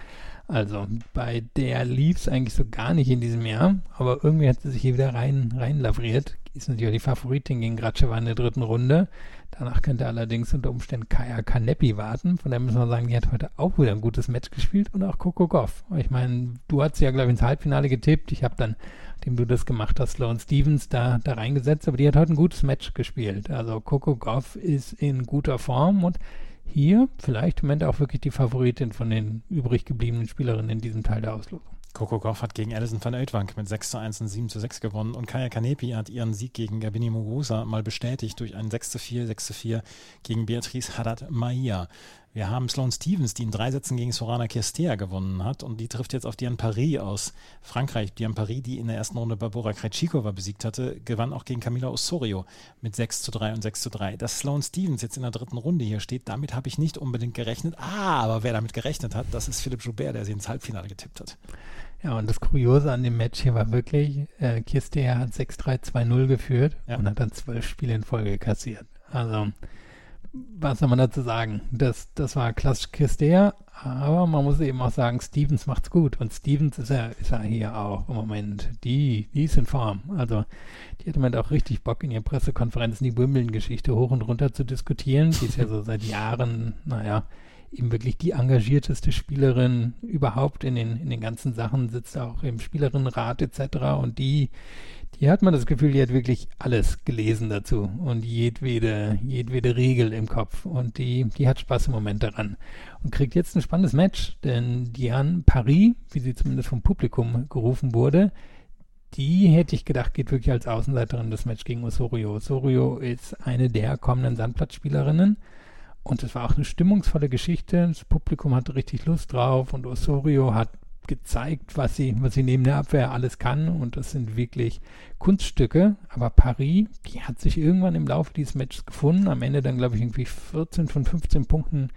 S4: Also bei der lief es eigentlich so gar nicht in diesem Jahr, aber irgendwie hat sie sich hier wieder rein, rein lavriert. Ist natürlich die Favoritin gegen Gratschewa in der dritten Runde. Danach könnte allerdings unter Umständen Kaya Kanepi warten. Von daher muss man sagen, die hat heute auch wieder ein gutes Match gespielt und auch Coco Goff. Ich meine, du hast ja, glaube ich, ins Halbfinale getippt. Ich habe dann, dem du das gemacht hast, Sloan Stevens da, da reingesetzt, aber die hat heute ein gutes Match gespielt. Also Coco Goff ist in guter Form und hier vielleicht im Moment auch wirklich die Favoritin von den übrig gebliebenen Spielerinnen in diesem Teil der Auslosung.
S3: Coco Goff hat gegen Alison van Oudwank mit 6 zu 1 und 7 zu 6 gewonnen und Kaya Kanepi hat ihren Sieg gegen Gabini Muguruza mal bestätigt durch ein 6 zu 4, 6 zu 4 gegen Beatrice Haddad Maia. Wir haben Sloane Stevens, die in drei Sätzen gegen Sorana Kirstea gewonnen hat und die trifft jetzt auf Diane Paris aus Frankreich. Diane Paris, die in der ersten Runde Barbora Krejcikova besiegt hatte, gewann auch gegen Camila Osorio mit 6 zu 3 und 6 zu 3. Dass Sloane Stevens jetzt in der dritten Runde hier steht, damit habe ich nicht unbedingt gerechnet. Ah, aber wer damit gerechnet hat, das ist Philipp Joubert, der sie ins Halbfinale getippt hat.
S4: Ja, und das Kuriose an dem Match hier war wirklich, äh, Kirstea hat 6-3-2-0 geführt ja. und hat dann zwölf Spiele in Folge kassiert. Also was soll man dazu sagen? Das, das war klassisch Kirstea, aber man muss eben auch sagen, Stevens macht's gut. Und Stevens ist ja, ist ja hier auch im Moment. Die, die ist in Form. Also, die hat im Moment auch richtig Bock, in ihren Pressekonferenzen die Wimbledon-Geschichte hoch und runter zu diskutieren. Die ist ja so seit Jahren, naja, eben wirklich die engagierteste Spielerin überhaupt in den, in den ganzen Sachen, sitzt auch im Spielerinnenrat etc. Und die, hier hat man das Gefühl, die hat wirklich alles gelesen dazu und jedwede, jedwede Regel im Kopf. Und die, die hat Spaß im Moment daran. Und kriegt jetzt ein spannendes Match, denn Diane Paris, wie sie zumindest vom Publikum gerufen wurde, die hätte ich gedacht, geht wirklich als Außenseiterin das Match gegen Osorio. Osorio ist eine der kommenden Sandplatzspielerinnen. Und es war auch eine stimmungsvolle Geschichte. Das Publikum hatte richtig Lust drauf und Osorio hat gezeigt, was sie, was sie neben der Abwehr alles kann. Und das sind wirklich Kunststücke. Aber Paris, die hat sich irgendwann im Laufe dieses Matches gefunden. Am Ende dann, glaube ich, irgendwie 14 von 15 Punkten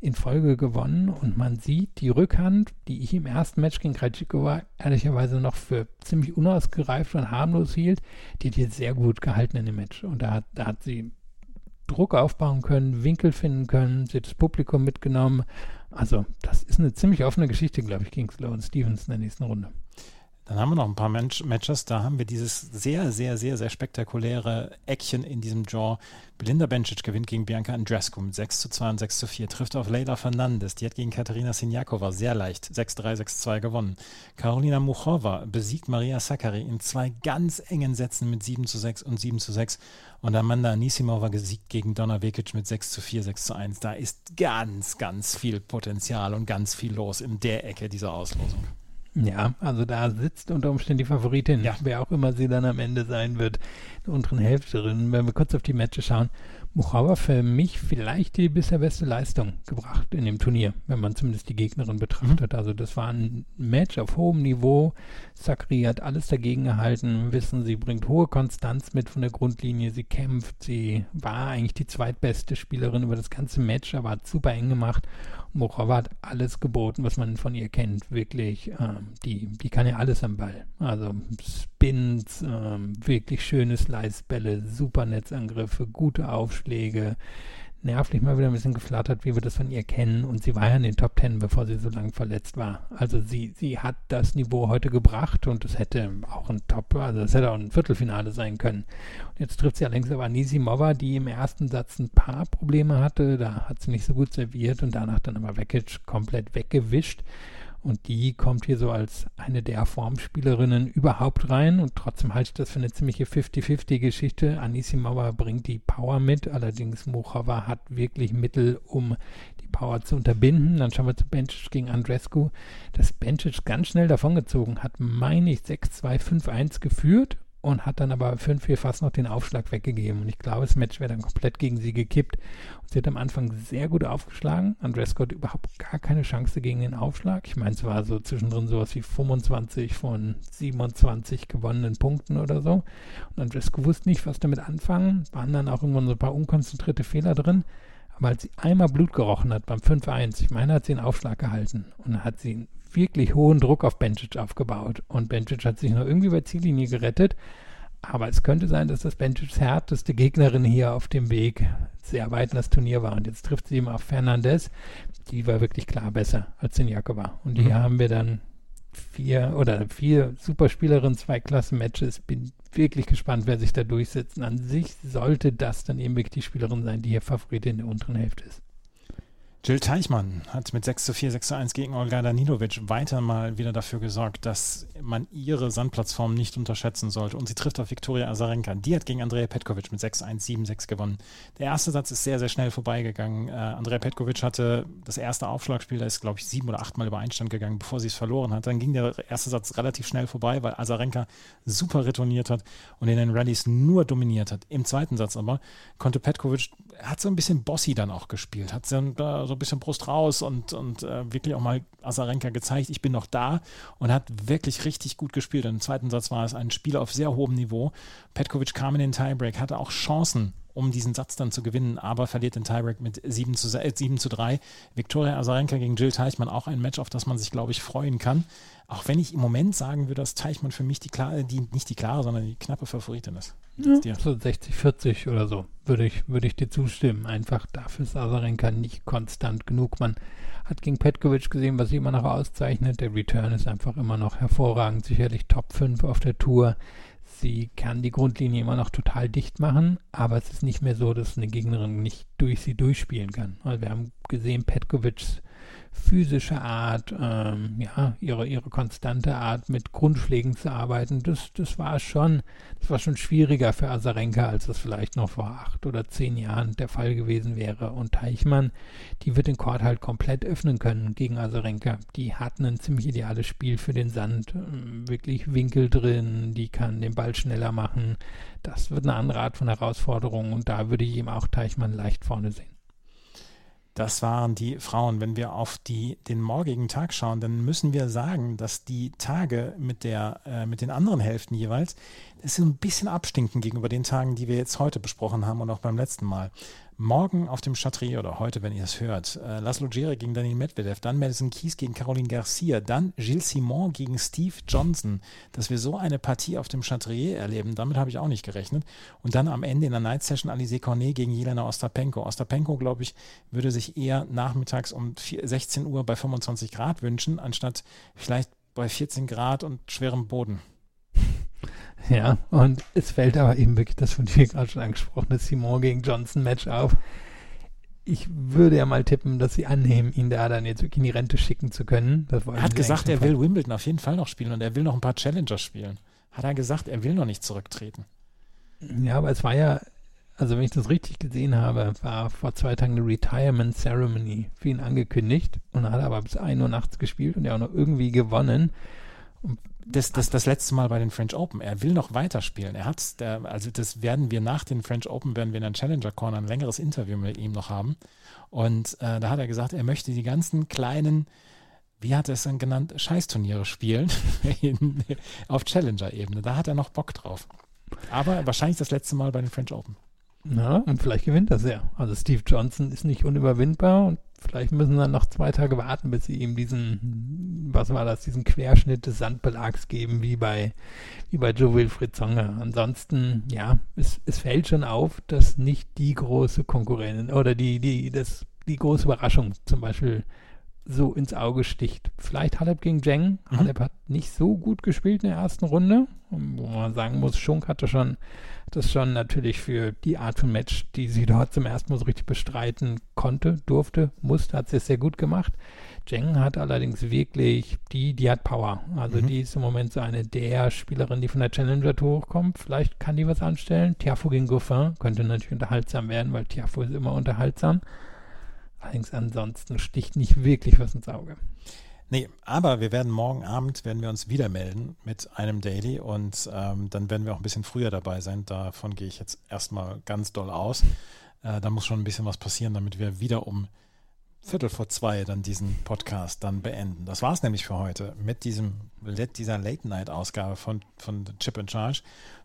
S4: in Folge gewonnen. Und man sieht die Rückhand, die ich im ersten Match gegen Krajcikova ehrlicherweise noch für ziemlich unausgereift und harmlos hielt, die hat jetzt sehr gut gehalten in dem Match. Und da da hat sie Druck aufbauen können, Winkel finden können, sie das Publikum mitgenommen, also, das ist eine ziemlich offene Geschichte, glaube ich, gegen Sloan Stevens in der nächsten Runde.
S3: Dann haben wir noch ein paar Match Matches. Da haben wir dieses sehr, sehr, sehr, sehr spektakuläre Eckchen in diesem Draw. Belinda Bencic gewinnt gegen Bianca Andrescu mit 6 zu 2 und 6 zu 4. Trifft auf Leila Fernandes. Die hat gegen Katerina Sinjakova sehr leicht 6-3, 6-2 gewonnen. Karolina Muchova besiegt Maria Sakkari in zwei ganz engen Sätzen mit 7 zu 6 und 7 zu 6. Und Amanda Anisimova gesiegt gegen Donna Vekic mit 6 zu 4, 6 zu 1. Da ist ganz, ganz viel Potenzial und ganz viel los in der Ecke dieser Auslosung.
S4: Ja, also da sitzt unter Umständen die Favoritin, ja. wer auch immer sie dann am Ende sein wird, der unteren Hälfte drin. Wenn wir kurz auf die Matches schauen, Muchauer für mich vielleicht die bisher beste Leistung gebracht in dem Turnier, wenn man zumindest die Gegnerin betrachtet. Mhm. Also das war ein Match auf hohem Niveau. Sakri hat alles dagegen gehalten. Wissen, sie bringt hohe Konstanz mit von der Grundlinie. Sie kämpft. Sie war eigentlich die zweitbeste Spielerin über das ganze Match, aber hat super eng gemacht. Muchauer hat alles geboten, was man von ihr kennt. Wirklich, ähm, die, die kann ja alles am Ball. Also Spins, ähm, wirklich schöne Slice-Bälle, super Netzangriffe, gute Aufschläge, nervlich mal wieder ein bisschen geflattert, wie wir das von ihr kennen. Und sie war ja in den Top Ten, bevor sie so lange verletzt war. Also sie, sie hat das Niveau heute gebracht und es hätte auch ein Top, also es hätte auch ein Viertelfinale sein können. Und jetzt trifft sie allerdings aber Nisimova, die im ersten Satz ein paar Probleme hatte. Da hat sie nicht so gut serviert und danach dann aber Vekic komplett weggewischt. Und die kommt hier so als eine der Formspielerinnen überhaupt rein. Und trotzdem halte ich das für eine ziemliche 50-50-Geschichte. Anisimova bringt die Power mit, allerdings Mochova hat wirklich Mittel, um die Power zu unterbinden. Dann schauen wir zu Bencic gegen Andrescu. Das Bencic ganz schnell davongezogen hat, meine ich, 6-2-5-1 geführt und hat dann aber 5-4 fast noch den Aufschlag weggegeben. Und ich glaube, das Match wäre dann komplett gegen sie gekippt. Und sie hat am Anfang sehr gut aufgeschlagen. Andrescu hat überhaupt gar keine Chance gegen den Aufschlag. Ich meine, es war so zwischendrin sowas wie 25 von 27 gewonnenen Punkten oder so. Und Andrescu wusste nicht, was damit anfangen. Waren dann auch irgendwann so ein paar unkonzentrierte Fehler drin. Aber als sie einmal Blut gerochen hat beim 5-1, ich meine, hat sie einen Aufschlag gehalten und hat sie wirklich hohen Druck auf Bencic aufgebaut. Und Bencic hat sich noch irgendwie bei Ziellinie gerettet. Aber es könnte sein, dass das Bencics härteste Gegnerin hier auf dem Weg sehr weit in das Turnier war. Und jetzt trifft sie eben auf Fernandez. Die war wirklich klar besser als war. Und hier mhm. haben wir dann vier oder vier Superspielerinnen, zwei Klassen-Matches. Bin wirklich gespannt, wer sich da durchsetzt. An sich sollte das dann eben wirklich die Spielerin sein, die hier Favoritin in der unteren Hälfte ist.
S3: Jill Teichmann hat mit 6 zu 4, 6 zu 1 gegen Olga Danilovic weiter mal wieder dafür gesorgt, dass man ihre Sandplatzform nicht unterschätzen sollte. Und sie trifft auf Viktoria Azarenka. Die hat gegen Andrea Petkovic mit 6 1, 7 6 gewonnen. Der erste Satz ist sehr, sehr schnell vorbeigegangen. Äh, Andrea Petkovic hatte das erste Aufschlagspiel, da ist, glaube ich, sieben oder achtmal über Einstand gegangen, bevor sie es verloren hat. Dann ging der erste Satz relativ schnell vorbei, weil Azarenka super retourniert hat und in den Rallyes nur dominiert hat. Im zweiten Satz aber konnte Petkovic, hat so ein bisschen bossy dann auch gespielt, hat so ein, so ein bisschen Brust raus und, und äh, wirklich auch mal Azarenka gezeigt, ich bin noch da und hat wirklich richtig gut gespielt. Und Im zweiten Satz war es ein Spiel auf sehr hohem Niveau. Petkovic kam in den Tiebreak, hatte auch Chancen, um diesen Satz dann zu gewinnen, aber verliert den Tiebreak mit 7 zu, äh, 7 zu 3. Viktoria Azarenka gegen Jill Teichmann, auch ein Match, auf das man sich, glaube ich, freuen kann. Auch wenn ich im Moment sagen würde, dass Teichmann für mich die klare, die, nicht die klare, sondern die knappe Favoritin ist.
S4: Ja, so 60, 40 oder so würde ich, würde ich dir zustimmen. Einfach dafür ist Azarenka nicht konstant genug. Man hat gegen Petkovic gesehen, was sie immer noch auszeichnet. Der Return ist einfach immer noch hervorragend. Sicherlich Top 5 auf der Tour. Sie kann die Grundlinie immer noch total dicht machen, aber es ist nicht mehr so, dass eine Gegnerin nicht durch sie durchspielen kann. Also wir haben gesehen, Petkovics physische Art, ähm, ja, ihre, ihre konstante Art mit Grundschlägen zu arbeiten, das, das war schon, das war schon schwieriger für Azarenka, als das vielleicht noch vor acht oder zehn Jahren der Fall gewesen wäre. Und Teichmann, die wird den Court halt komplett öffnen können gegen Azarenka. Die hat ein ziemlich ideales Spiel für den Sand, ähm, wirklich Winkel drin, die kann den Ball schneller machen. Das wird eine andere Art von Herausforderung und da würde ich ihm auch Teichmann leicht vorne sehen.
S3: Das waren die Frauen. Wenn wir auf die, den morgigen Tag schauen, dann müssen wir sagen, dass die Tage mit, der, äh, mit den anderen Hälften jeweils, das ist ein bisschen abstinken gegenüber den Tagen, die wir jetzt heute besprochen haben und auch beim letzten Mal. Morgen auf dem Chatrier oder heute, wenn ihr es hört, äh, Laszlo Djere gegen Daniel Medvedev, dann Madison Keys gegen Caroline Garcia, dann Gilles Simon gegen Steve Johnson. Dass wir so eine Partie auf dem Chatrier erleben, damit habe ich auch nicht gerechnet. Und dann am Ende in der Night Session Alize Cornet gegen Jelena Ostapenko. Ostapenko, glaube ich, würde sich eher nachmittags um 16 Uhr bei 25 Grad wünschen, anstatt vielleicht bei 14 Grad und schwerem Boden.
S4: Ja, und es fällt aber eben wirklich das von dir gerade schon angesprochene Simon gegen Johnson Match auf. Ich würde ja mal tippen, dass sie annehmen, ihn da dann jetzt wirklich in die Rente schicken zu können.
S3: er hat gesagt, er will Wimbledon auf jeden Fall noch spielen und er will noch ein paar Challenger spielen. Hat er gesagt, er will noch nicht zurücktreten.
S4: Ja, aber es war ja, also wenn ich das richtig gesehen habe, war vor zwei Tagen eine Retirement Ceremony für ihn angekündigt und hat aber bis 1 Uhr nachts gespielt und ja auch noch irgendwie gewonnen.
S3: Das, das, das letzte Mal bei den French Open. Er will noch weiterspielen. Er hat, also das werden wir nach den French Open, werden wir in der Challenger Corner ein längeres Interview mit ihm noch haben. Und äh, da hat er gesagt, er möchte die ganzen kleinen, wie hat er es dann genannt, Scheißturniere spielen *laughs* auf Challenger-Ebene. Da hat er noch Bock drauf. Aber wahrscheinlich das letzte Mal bei den French Open.
S4: Ja, und vielleicht gewinnt er ja. Also Steve Johnson ist nicht unüberwindbar und vielleicht müssen dann noch zwei Tage warten, bis sie ihm diesen, was war das, diesen Querschnitt des Sandbelags geben, wie bei, wie bei Joe Wilfried Zonger. Ansonsten, ja, es, es fällt schon auf, dass nicht die große Konkurrentin oder die, die, das, die große Überraschung zum Beispiel so ins Auge sticht. Vielleicht Halep gegen Jeng. Mhm. Halep hat nicht so gut gespielt in der ersten Runde, wo man sagen muss, Schunk hatte schon das schon natürlich für die Art von Match, die sie dort zum ersten Mal so richtig bestreiten konnte, durfte, musste, hat sie es sehr gut gemacht. Jeng hat allerdings wirklich, die, die hat Power. Also mhm. die ist im Moment so eine der Spielerinnen, die von der Challenger Tour hochkommt. Vielleicht kann die was anstellen. Tiafo gegen Goffin könnte natürlich unterhaltsam werden, weil Tiafo ist immer unterhaltsam. Allerdings ansonsten sticht nicht wirklich was ins Auge.
S3: Nee, aber wir werden morgen Abend, werden wir uns wieder melden mit einem Daily und ähm, dann werden wir auch ein bisschen früher dabei sein. Davon gehe ich jetzt erstmal ganz doll aus. Äh, da muss schon ein bisschen was passieren, damit wir wieder um Viertel vor zwei dann diesen Podcast dann beenden. Das war es nämlich für heute mit diesem, dieser Late-Night-Ausgabe von, von Chip in Charge.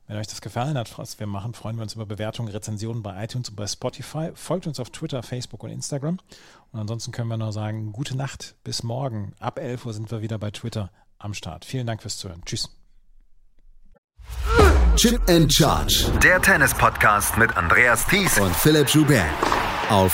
S3: Wenn euch das gefallen hat, was wir machen, freuen wir uns über Bewertungen, Rezensionen bei iTunes und bei Spotify. Folgt uns auf Twitter, Facebook und Instagram. Und ansonsten können wir nur sagen, gute Nacht, bis morgen. Ab 11 Uhr sind wir wieder bei Twitter am Start. Vielen Dank fürs Zuhören. Tschüss.
S1: Chip and Charge.
S2: Der Tennis-Podcast mit Andreas Thies
S1: und Philipp Joubert. Auf